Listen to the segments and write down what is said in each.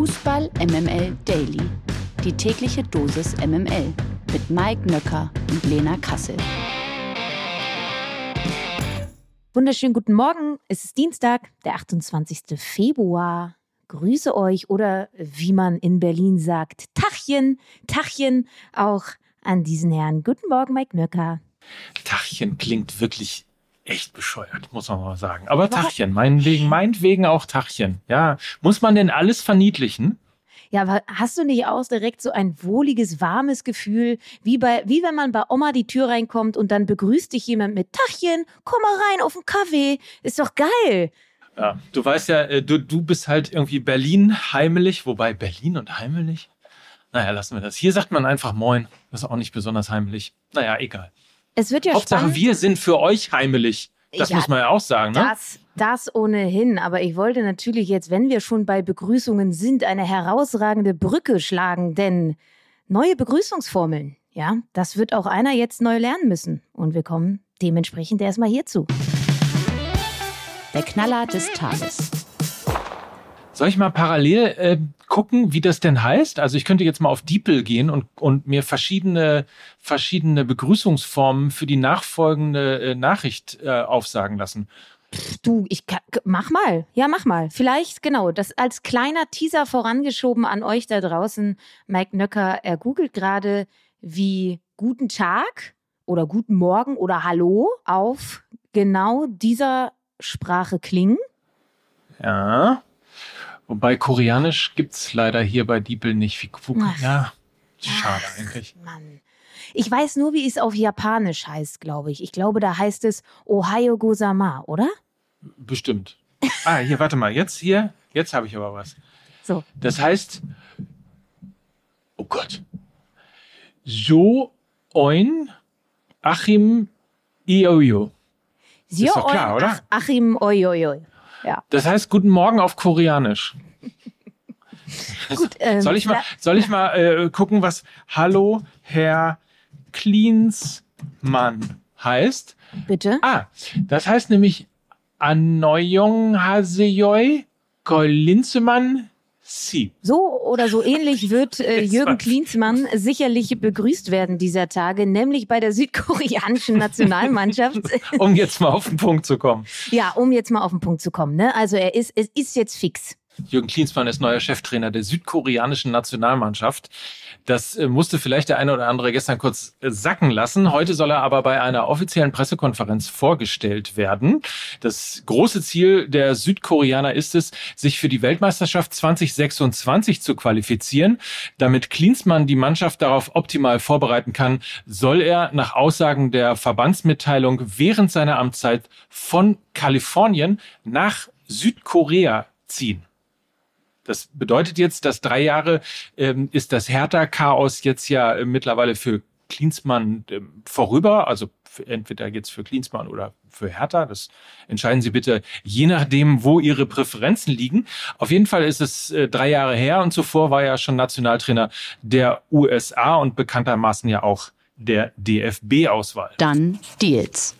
Fußball MML Daily. Die tägliche Dosis MML mit Mike Nöcker und Lena Kassel. Wunderschönen guten Morgen. Es ist Dienstag, der 28. Februar. Grüße euch oder wie man in Berlin sagt, Tachchen, Tachchen auch an diesen Herrn. Guten Morgen, Mike Nöcker. Tachchen klingt wirklich echt bescheuert, muss man mal sagen. Aber Tachchen, meinetwegen, meinetwegen auch Tachchen. Ja, muss man denn alles verniedlichen? Ja, aber hast du nicht auch direkt so ein wohliges, warmes Gefühl, wie, bei, wie wenn man bei Oma die Tür reinkommt und dann begrüßt dich jemand mit Tachchen, komm mal rein auf den Kaffee. Ist doch geil. Ja, du weißt ja, äh, du, du bist halt irgendwie Berlin heimelig, wobei Berlin und heimelig? Naja, lassen wir das. Hier sagt man einfach Moin. Das ist auch nicht besonders heimelig. Naja, egal. Es wird ja Hauptsache, spannend. wir sind für euch heimelig. Das Ja, muss man ja auch sagen, ne? Das, das ohnehin. Aber ich wollte natürlich jetzt, wenn wir schon bei Begrüßungen sind, eine herausragende Brücke schlagen, denn neue Begrüßungsformeln, ja, das wird auch einer jetzt neu lernen müssen. Und wir kommen dementsprechend erstmal hierzu. Der Knaller des Tages. Soll ich mal parallel äh, gucken, wie das denn heißt? Also ich könnte jetzt mal auf DeepL gehen und, und mir verschiedene, verschiedene Begrüßungsformen für die nachfolgende äh, Nachricht äh, aufsagen lassen. Du, ich mach mal. Ja, mach mal. Vielleicht, genau, das als kleiner Teaser vorangeschoben an euch da draußen. Mike Nöcker, er googelt gerade, wie guten Tag oder guten Morgen oder Hallo auf genau dieser Sprache klingen. Ja. Wobei Koreanisch gibt's leider hier bei DeepL nicht. Wie, wo, Ach. ja, schade Ach, eigentlich. Mann. Ich weiß nur, wie es auf Japanisch heißt, glaube ich. Ich glaube, da heißt es Ohio Gozama, oder? Bestimmt. Ah, hier, warte mal. Jetzt hier, jetzt habe ich aber was. So. Das heißt, oh Gott. So oin Achim Ioyo. Sio doch klar, oder? Ach, Achim, oi. Ja. Das heißt Guten Morgen auf Koreanisch. Gut, ähm, Soll ich mal, soll ich mal äh, gucken, was Hallo Herr Klinsmann heißt? bitte? Ah, das heißt nämlich Anoyong Haseyoy Kolinsemann Si. So oder so ähnlich wird äh, Jürgen. Klinsmann sicherlich begrüßt werden dieser Tage, nämlich bei der südkoreanischen Nationalmannschaft. Um jetzt mal auf den Punkt zu kommen. ja, um jetzt mal auf den Punkt zu kommen. Ne? Also er ist, es ist jetzt fix. Jürgen Klinsmann ist neuer Cheftrainer der südkoreanischen Nationalmannschaft. Das äh, musste vielleicht der eine oder andere gestern kurz äh, sacken lassen. Heute soll er aber bei einer offiziellen Pressekonferenz vorgestellt werden. Das große Ziel der Südkoreaner ist es, sich für die Weltmeisterschaft 2026 zu qualifizieren. Damit Klinsmann die Mannschaft darauf optimal vorbereiten kann, soll er nach Aussagen der Verbandsmitteilung während seiner Amtszeit von Kalifornien nach Südkorea ziehen. Das bedeutet jetzt, dass drei Jahre ähm, ist das Hertha-Chaos jetzt ja äh, mittlerweile für Klinsmann ähm, vorüber. Also entweder jetzt für Klinsmann oder für Hertha. Das entscheiden Sie bitte je nachdem, wo Ihre Präferenzen liegen. Auf jeden Fall ist es äh, drei Jahre her und zuvor war er schon Nationaltrainer der USA und bekanntermaßen ja auch der DFB-Auswahl. Dann Deals.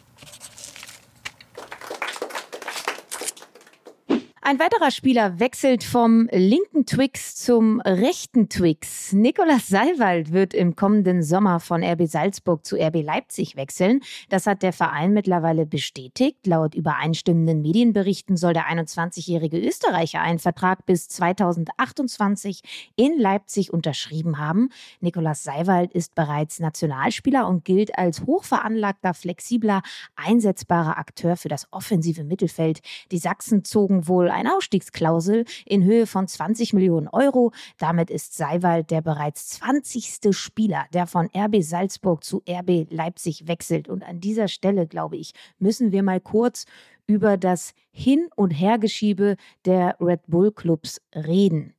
Ein weiterer Spieler wechselt vom linken Twix zum rechten Twix. Nikolas Seiwald wird im kommenden Sommer von RB Salzburg zu RB Leipzig wechseln. Das hat der Verein mittlerweile bestätigt. Laut übereinstimmenden Medienberichten soll der 21-jährige Österreicher einen Vertrag bis 2028 in Leipzig unterschrieben haben. Nikolas Seiwald ist bereits Nationalspieler und gilt als hochveranlagter, flexibler, einsetzbarer Akteur für das offensive Mittelfeld. Die Sachsen zogen wohl eine Ausstiegsklausel in Höhe von 20 Millionen Euro. Damit ist Seiwald der bereits 20. Spieler, der von RB Salzburg zu RB Leipzig wechselt. Und an dieser Stelle, glaube ich, müssen wir mal kurz über das Hin- und Hergeschiebe der Red Bull Clubs reden.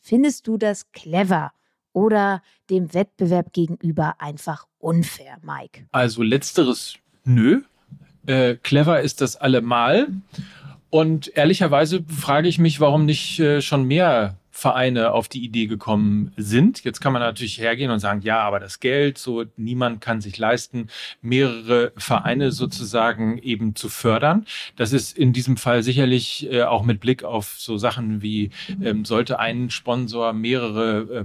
Findest du das clever oder dem Wettbewerb gegenüber einfach unfair, Mike? Also letzteres nö. Äh, clever ist das allemal. Und ehrlicherweise frage ich mich, warum nicht äh, schon mehr Vereine auf die Idee gekommen sind. Jetzt kann man natürlich hergehen und sagen, ja, aber das Geld, so niemand kann sich leisten, mehrere Vereine sozusagen eben zu fördern. Das ist in diesem Fall sicherlich äh, auch mit Blick auf so Sachen wie, ähm, sollte ein Sponsor mehrere äh,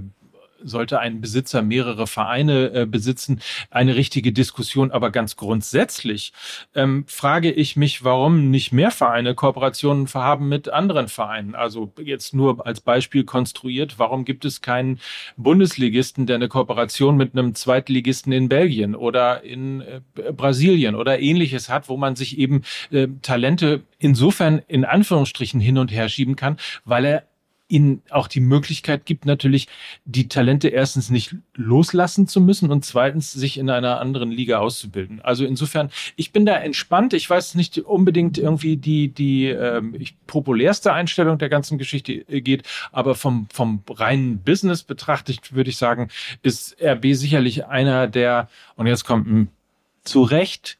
sollte ein Besitzer mehrere Vereine äh, besitzen, eine richtige Diskussion. Aber ganz grundsätzlich ähm, frage ich mich, warum nicht mehr Vereine Kooperationen haben mit anderen Vereinen. Also jetzt nur als Beispiel konstruiert, warum gibt es keinen Bundesligisten, der eine Kooperation mit einem Zweitligisten in Belgien oder in äh, Brasilien oder ähnliches hat, wo man sich eben äh, Talente insofern in Anführungsstrichen hin und her schieben kann, weil er ihnen auch die Möglichkeit gibt, natürlich die Talente erstens nicht loslassen zu müssen und zweitens sich in einer anderen Liga auszubilden. Also insofern, ich bin da entspannt. Ich weiß nicht unbedingt irgendwie die, die ähm, populärste Einstellung der ganzen Geschichte äh, geht, aber vom, vom reinen Business betrachtet, würde ich sagen, ist RB sicherlich einer der, und jetzt kommt ein zu Recht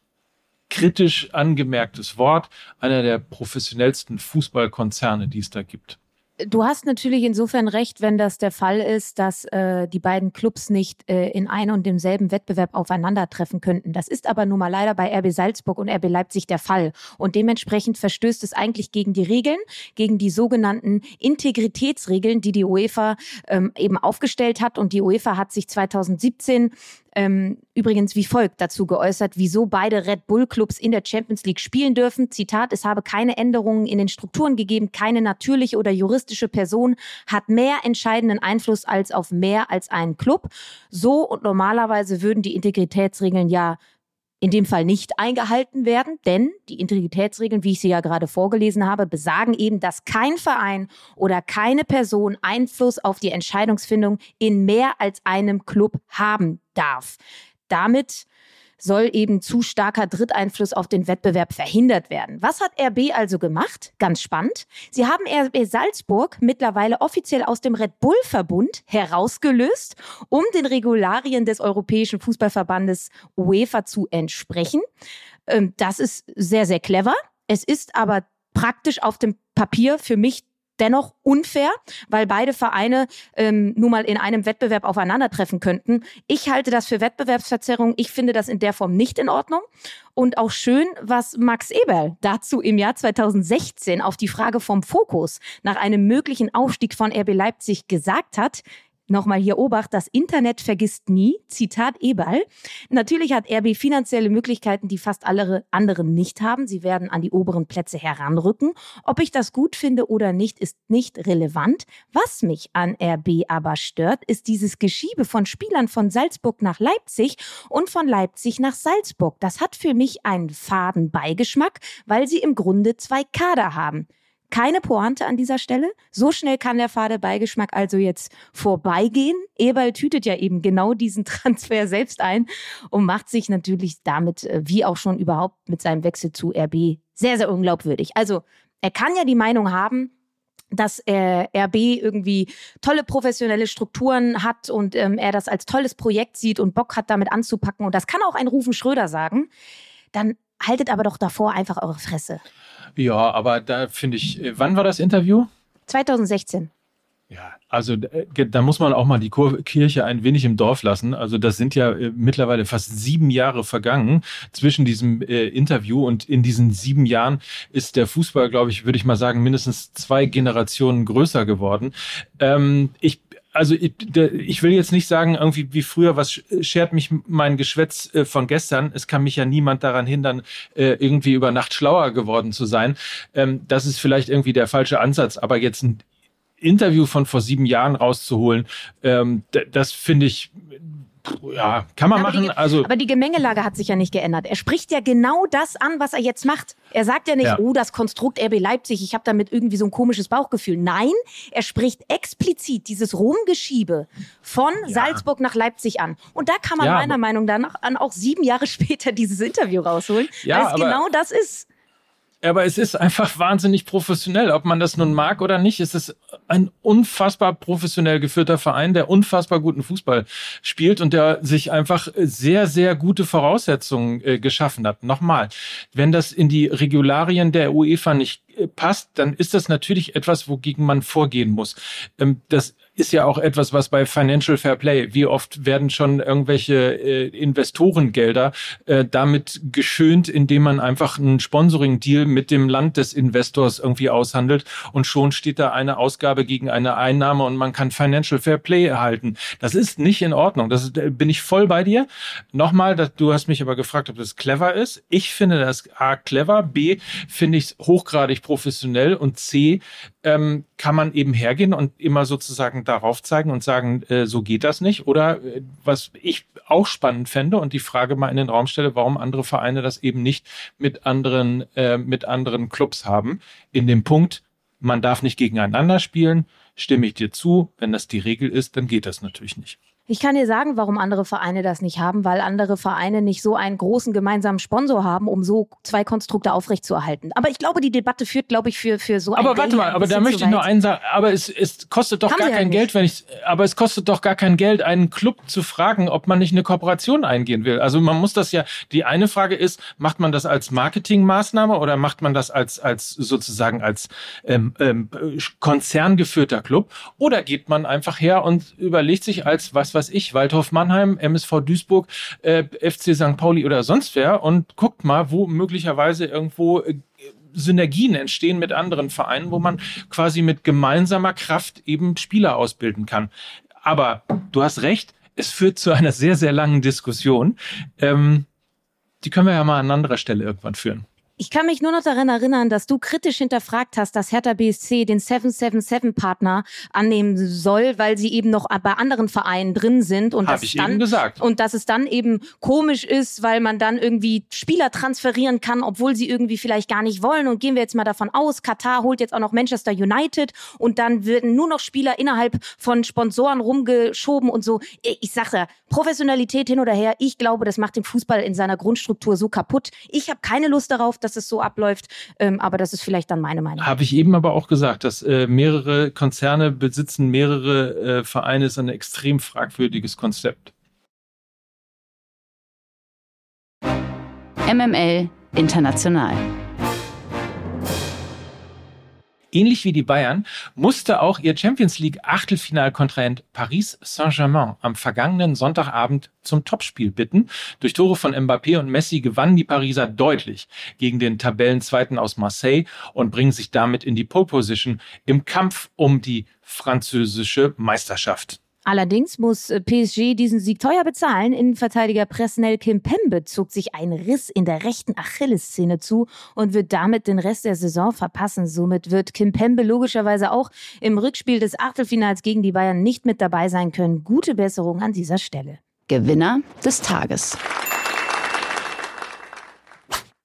kritisch angemerktes Wort, einer der professionellsten Fußballkonzerne, die es da gibt. Du hast natürlich insofern recht, wenn das der Fall ist, dass äh, die beiden Clubs nicht äh, in einem und demselben Wettbewerb aufeinandertreffen könnten. Das ist aber nun mal leider bei RB Salzburg und RB Leipzig der Fall. Und dementsprechend verstößt es eigentlich gegen die Regeln, gegen die sogenannten Integritätsregeln, die die UEFA ähm, eben aufgestellt hat. Und die UEFA hat sich 2017 ähm, übrigens wie folgt dazu geäußert, wieso beide Red Bull Clubs in der Champions League spielen dürfen. Zitat, es habe keine Änderungen in den Strukturen gegeben, keine natürliche oder juristische Person hat mehr entscheidenden Einfluss als auf mehr als einen Club. So und normalerweise würden die Integritätsregeln ja in dem Fall nicht eingehalten werden, denn die Integritätsregeln, wie ich sie ja gerade vorgelesen habe, besagen eben, dass kein Verein oder keine Person Einfluss auf die Entscheidungsfindung in mehr als einem Club haben darf. Damit soll eben zu starker Dritteinfluss auf den Wettbewerb verhindert werden. Was hat RB also gemacht? Ganz spannend. Sie haben RB Salzburg mittlerweile offiziell aus dem Red Bull Verbund herausgelöst, um den Regularien des Europäischen Fußballverbandes UEFA zu entsprechen. Ähm, das ist sehr, sehr clever. Es ist aber praktisch auf dem Papier für mich dennoch unfair, weil beide Vereine ähm, nun mal in einem Wettbewerb aufeinandertreffen könnten. Ich halte das für Wettbewerbsverzerrung. Ich finde das in der Form nicht in Ordnung. Und auch schön, was Max Eberl dazu im Jahr 2016 auf die Frage vom Fokus nach einem möglichen Aufstieg von RB Leipzig gesagt hat. Nochmal hier Obacht, das Internet vergisst nie. Zitat Ebal. Natürlich hat RB finanzielle Möglichkeiten, die fast alle anderen nicht haben. Sie werden an die oberen Plätze heranrücken. Ob ich das gut finde oder nicht, ist nicht relevant. Was mich an RB aber stört, ist dieses Geschiebe von Spielern von Salzburg nach Leipzig und von Leipzig nach Salzburg. Das hat für mich einen faden Beigeschmack, weil sie im Grunde zwei Kader haben. Keine Pointe an dieser Stelle. So schnell kann der fade Beigeschmack also jetzt vorbeigehen. Eberl tütet ja eben genau diesen Transfer selbst ein und macht sich natürlich damit, äh, wie auch schon überhaupt mit seinem Wechsel zu RB, sehr, sehr unglaubwürdig. Also er kann ja die Meinung haben, dass äh, RB irgendwie tolle professionelle Strukturen hat und ähm, er das als tolles Projekt sieht und Bock hat, damit anzupacken. Und das kann auch ein Rufen Schröder sagen. Dann haltet aber doch davor einfach eure Fresse. Ja, aber da finde ich, äh, wann war das Interview? 2016. Ja, also äh, da muss man auch mal die Kirche ein wenig im Dorf lassen. Also das sind ja äh, mittlerweile fast sieben Jahre vergangen zwischen diesem äh, Interview und in diesen sieben Jahren ist der Fußball, glaube ich, würde ich mal sagen, mindestens zwei Generationen größer geworden. Ähm, ich also ich, ich, will jetzt nicht sagen, irgendwie wie früher, was schert mich mein Geschwätz äh, von gestern. Es kann mich ja niemand daran hindern, äh, irgendwie über Nacht schlauer geworden zu sein. Ähm, das ist vielleicht irgendwie der falsche Ansatz, aber jetzt ein Interview von vor sieben Jahren rauszuholen, ähm, das finde ich ja, kann man aber machen. Die, also, aber die Gemengelage hat sich ja nicht geändert. Er spricht ja genau das an, was er jetzt macht. Er sagt ja nicht, ja. oh, das Konstrukt RB Leipzig, ich habe damit irgendwie so ein komisches Bauchgefühl. Nein, er spricht explizit dieses Rumgeschiebe von ja. Salzburg nach Leipzig an. Und da kann man ja, meiner Meinung nach auch sieben Jahre später dieses Interview rausholen, ja, weil es genau das ist. Aber es ist einfach wahnsinnig professionell. Ob man das nun mag oder nicht, es ist ein unfassbar professionell geführter Verein, der unfassbar guten Fußball spielt und der sich einfach sehr, sehr gute Voraussetzungen äh, geschaffen hat. Nochmal, wenn das in die Regularien der UEFA nicht äh, passt, dann ist das natürlich etwas, wogegen man vorgehen muss. Ähm, das ist ja auch etwas, was bei Financial Fair Play, wie oft werden schon irgendwelche äh, Investorengelder äh, damit geschönt, indem man einfach einen Sponsoring-Deal mit dem Land des Investors irgendwie aushandelt und schon steht da eine Ausgabe gegen eine Einnahme und man kann Financial Fair Play erhalten. Das ist nicht in Ordnung. Das äh, bin ich voll bei dir. Nochmal, das, du hast mich aber gefragt, ob das clever ist. Ich finde das A clever, B finde ich es hochgradig professionell und C ähm, kann man eben hergehen und immer sozusagen darauf zeigen und sagen, äh, so geht das nicht. Oder äh, was ich auch spannend fände und die Frage mal in den Raum stelle, warum andere Vereine das eben nicht mit anderen, äh, mit anderen Clubs haben. In dem Punkt, man darf nicht gegeneinander spielen, stimme ich dir zu. Wenn das die Regel ist, dann geht das natürlich nicht. Ich kann dir sagen, warum andere Vereine das nicht haben, weil andere Vereine nicht so einen großen gemeinsamen Sponsor haben, um so zwei Konstrukte aufrechtzuerhalten. Aber ich glaube, die Debatte führt, glaube ich, für, für so Aber warte mal, aber da möchte ich nur einen sagen, aber es, es kostet doch haben gar kein halt Geld, wenn ich, aber es kostet doch gar kein Geld, einen Club zu fragen, ob man nicht eine Kooperation eingehen will. Also man muss das ja, die eine Frage ist, macht man das als Marketingmaßnahme oder macht man das als, als sozusagen als ähm, ähm, konzerngeführter Club oder geht man einfach her und überlegt sich als was, was weiß ich, Waldhof Mannheim, MSV Duisburg, äh, FC St. Pauli oder sonst wer und guckt mal, wo möglicherweise irgendwo äh, Synergien entstehen mit anderen Vereinen, wo man quasi mit gemeinsamer Kraft eben Spieler ausbilden kann. Aber du hast recht, es führt zu einer sehr, sehr langen Diskussion. Ähm, die können wir ja mal an anderer Stelle irgendwann führen. Ich kann mich nur noch daran erinnern, dass du kritisch hinterfragt hast, dass Hertha BSC den 777-Partner annehmen soll, weil sie eben noch bei anderen Vereinen drin sind und Hab das dann gesagt. und dass es dann eben komisch ist, weil man dann irgendwie Spieler transferieren kann, obwohl sie irgendwie vielleicht gar nicht wollen. Und gehen wir jetzt mal davon aus, Katar holt jetzt auch noch Manchester United und dann werden nur noch Spieler innerhalb von Sponsoren rumgeschoben und so. Ich sage ja, Professionalität hin oder her. Ich glaube, das macht den Fußball in seiner Grundstruktur so kaputt. Ich habe keine Lust darauf, dass dass es so abläuft. Ähm, aber das ist vielleicht dann meine Meinung. Habe ich eben aber auch gesagt, dass äh, mehrere Konzerne besitzen mehrere äh, Vereine ist ein extrem fragwürdiges Konzept. MML International. Ähnlich wie die Bayern musste auch ihr Champions League Achtelfinalkontrahent Paris Saint-Germain am vergangenen Sonntagabend zum Topspiel bitten. Durch Tore von Mbappé und Messi gewannen die Pariser deutlich gegen den Tabellenzweiten aus Marseille und bringen sich damit in die Pole Position im Kampf um die französische Meisterschaft. Allerdings muss äh, PSG diesen Sieg teuer bezahlen. Innenverteidiger Presnel Kimpembe zog sich einen Riss in der rechten Achillessehne zu und wird damit den Rest der Saison verpassen. Somit wird Kimpembe logischerweise auch im Rückspiel des Achtelfinals gegen die Bayern nicht mit dabei sein können. Gute Besserung an dieser Stelle. Gewinner des Tages.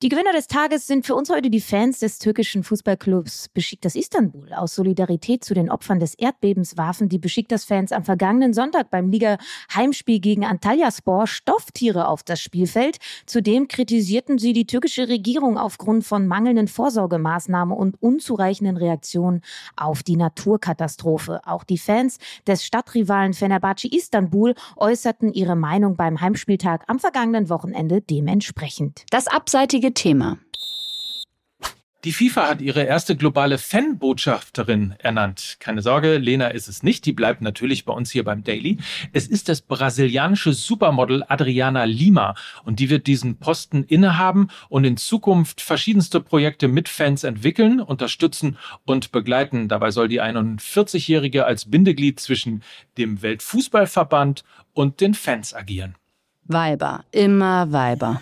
Die Gewinner des Tages sind für uns heute die Fans des türkischen Fußballclubs Besiktas Istanbul. Aus Solidarität zu den Opfern des Erdbebens warfen die Besiktas-Fans am vergangenen Sonntag beim Liga-Heimspiel gegen Antalyaspor Stofftiere auf das Spielfeld. Zudem kritisierten sie die türkische Regierung aufgrund von mangelnden Vorsorgemaßnahmen und unzureichenden Reaktionen auf die Naturkatastrophe. Auch die Fans des Stadtrivalen Fenerbahce Istanbul äußerten ihre Meinung beim Heimspieltag am vergangenen Wochenende dementsprechend. Das abseitige Thema. Die FIFA hat ihre erste globale Fanbotschafterin ernannt. Keine Sorge, Lena ist es nicht. Die bleibt natürlich bei uns hier beim Daily. Es ist das brasilianische Supermodel Adriana Lima. Und die wird diesen Posten innehaben und in Zukunft verschiedenste Projekte mit Fans entwickeln, unterstützen und begleiten. Dabei soll die 41-Jährige als Bindeglied zwischen dem Weltfußballverband und den Fans agieren. Weiber, immer Weiber.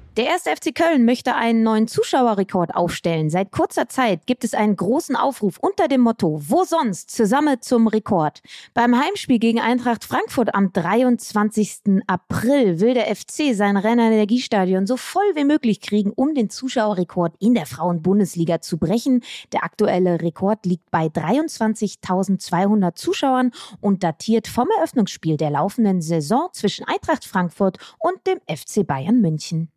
Der erste FC Köln möchte einen neuen Zuschauerrekord aufstellen. Seit kurzer Zeit gibt es einen großen Aufruf unter dem Motto Wo sonst? Zusammen zum Rekord. Beim Heimspiel gegen Eintracht Frankfurt am 23. April will der FC sein Renner Energiestadion so voll wie möglich kriegen, um den Zuschauerrekord in der Frauenbundesliga zu brechen. Der aktuelle Rekord liegt bei 23.200 Zuschauern und datiert vom Eröffnungsspiel der laufenden Saison zwischen Eintracht Frankfurt und dem FC Bayern München.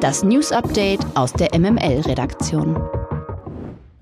Das News Update aus der MML-Redaktion.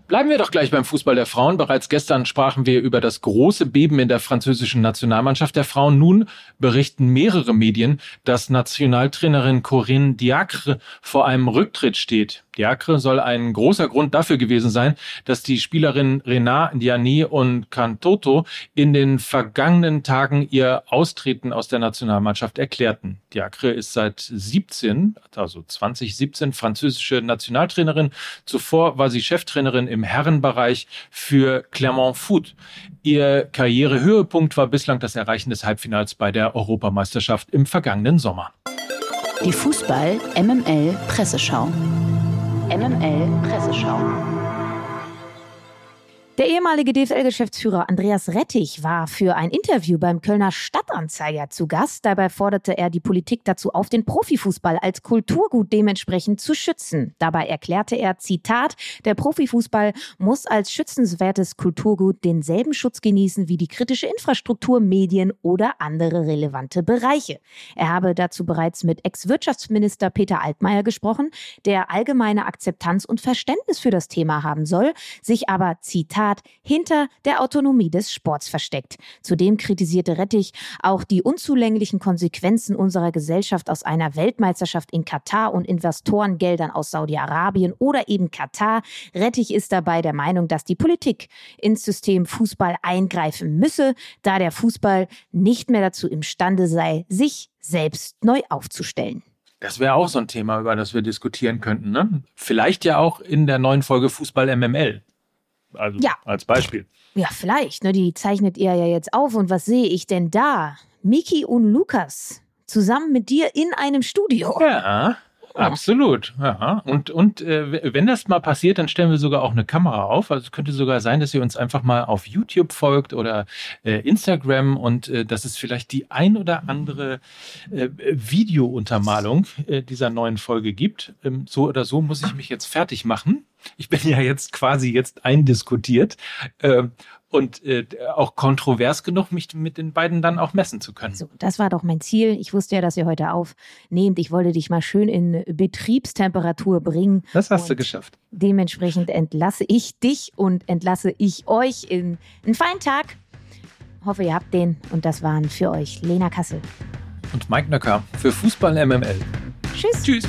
Bleiben wir doch gleich beim Fußball der Frauen. Bereits gestern sprachen wir über das große Beben in der französischen Nationalmannschaft der Frauen. Nun berichten mehrere Medien, dass Nationaltrainerin Corinne Diacre vor einem Rücktritt steht. Diacre soll ein großer Grund dafür gewesen sein, dass die Spielerinnen Renat Diani und Cantoto in den vergangenen Tagen ihr Austreten aus der Nationalmannschaft erklärten. Diacre ist seit 17, also 2017, französische Nationaltrainerin. Zuvor war sie Cheftrainerin im Herrenbereich für Clermont Foot. Ihr Karrierehöhepunkt war bislang das Erreichen des Halbfinals bei der Europameisterschaft im vergangenen Sommer. Die Fußball MML Presseschau. MML Presseschau. Der ehemalige DFL-Geschäftsführer Andreas Rettich war für ein Interview beim Kölner Stadtanzeiger zu Gast. Dabei forderte er die Politik dazu auf, den Profifußball als Kulturgut dementsprechend zu schützen. Dabei erklärte er, Zitat, der Profifußball muss als schützenswertes Kulturgut denselben Schutz genießen wie die kritische Infrastruktur, Medien oder andere relevante Bereiche. Er habe dazu bereits mit Ex-Wirtschaftsminister Peter Altmaier gesprochen, der allgemeine Akzeptanz und Verständnis für das Thema haben soll, sich aber, Zitat, Zitat, hinter der Autonomie des Sports versteckt. Zudem kritisierte Rettich auch die unzulänglichen Konsequenzen unserer Gesellschaft aus einer Weltmeisterschaft in Katar und Investorengeldern aus Saudi-Arabien oder eben Katar. Rettich ist dabei der Meinung, dass die Politik ins System Fußball eingreifen müsse, da der Fußball nicht mehr dazu imstande sei, sich selbst neu aufzustellen. Das wäre auch so ein Thema, über das wir diskutieren könnten. Ne? Vielleicht ja auch in der neuen Folge Fußball MML. Also ja. als Beispiel. Ja, vielleicht. Ne? Die zeichnet ihr ja jetzt auf. Und was sehe ich denn da? Miki und Lukas zusammen mit dir in einem Studio. Ja. Absolut, ja. Und, und äh, wenn das mal passiert, dann stellen wir sogar auch eine Kamera auf. Also es könnte sogar sein, dass ihr uns einfach mal auf YouTube folgt oder äh, Instagram und äh, dass es vielleicht die ein oder andere äh, Videountermalung äh, dieser neuen Folge gibt. Ähm, so oder so muss ich mich jetzt fertig machen ich bin ja jetzt quasi jetzt eindiskutiert äh, und äh, auch kontrovers genug, mich mit den beiden dann auch messen zu können. So, das war doch mein Ziel. Ich wusste ja, dass ihr heute aufnehmt. Ich wollte dich mal schön in Betriebstemperatur bringen. Das hast du geschafft. Dementsprechend entlasse ich dich und entlasse ich euch in einen feinen Tag. Hoffe, ihr habt den. Und das waren für euch Lena Kassel. Und Mike Nöcker für Fußball MML. Tschüss. Tschüss.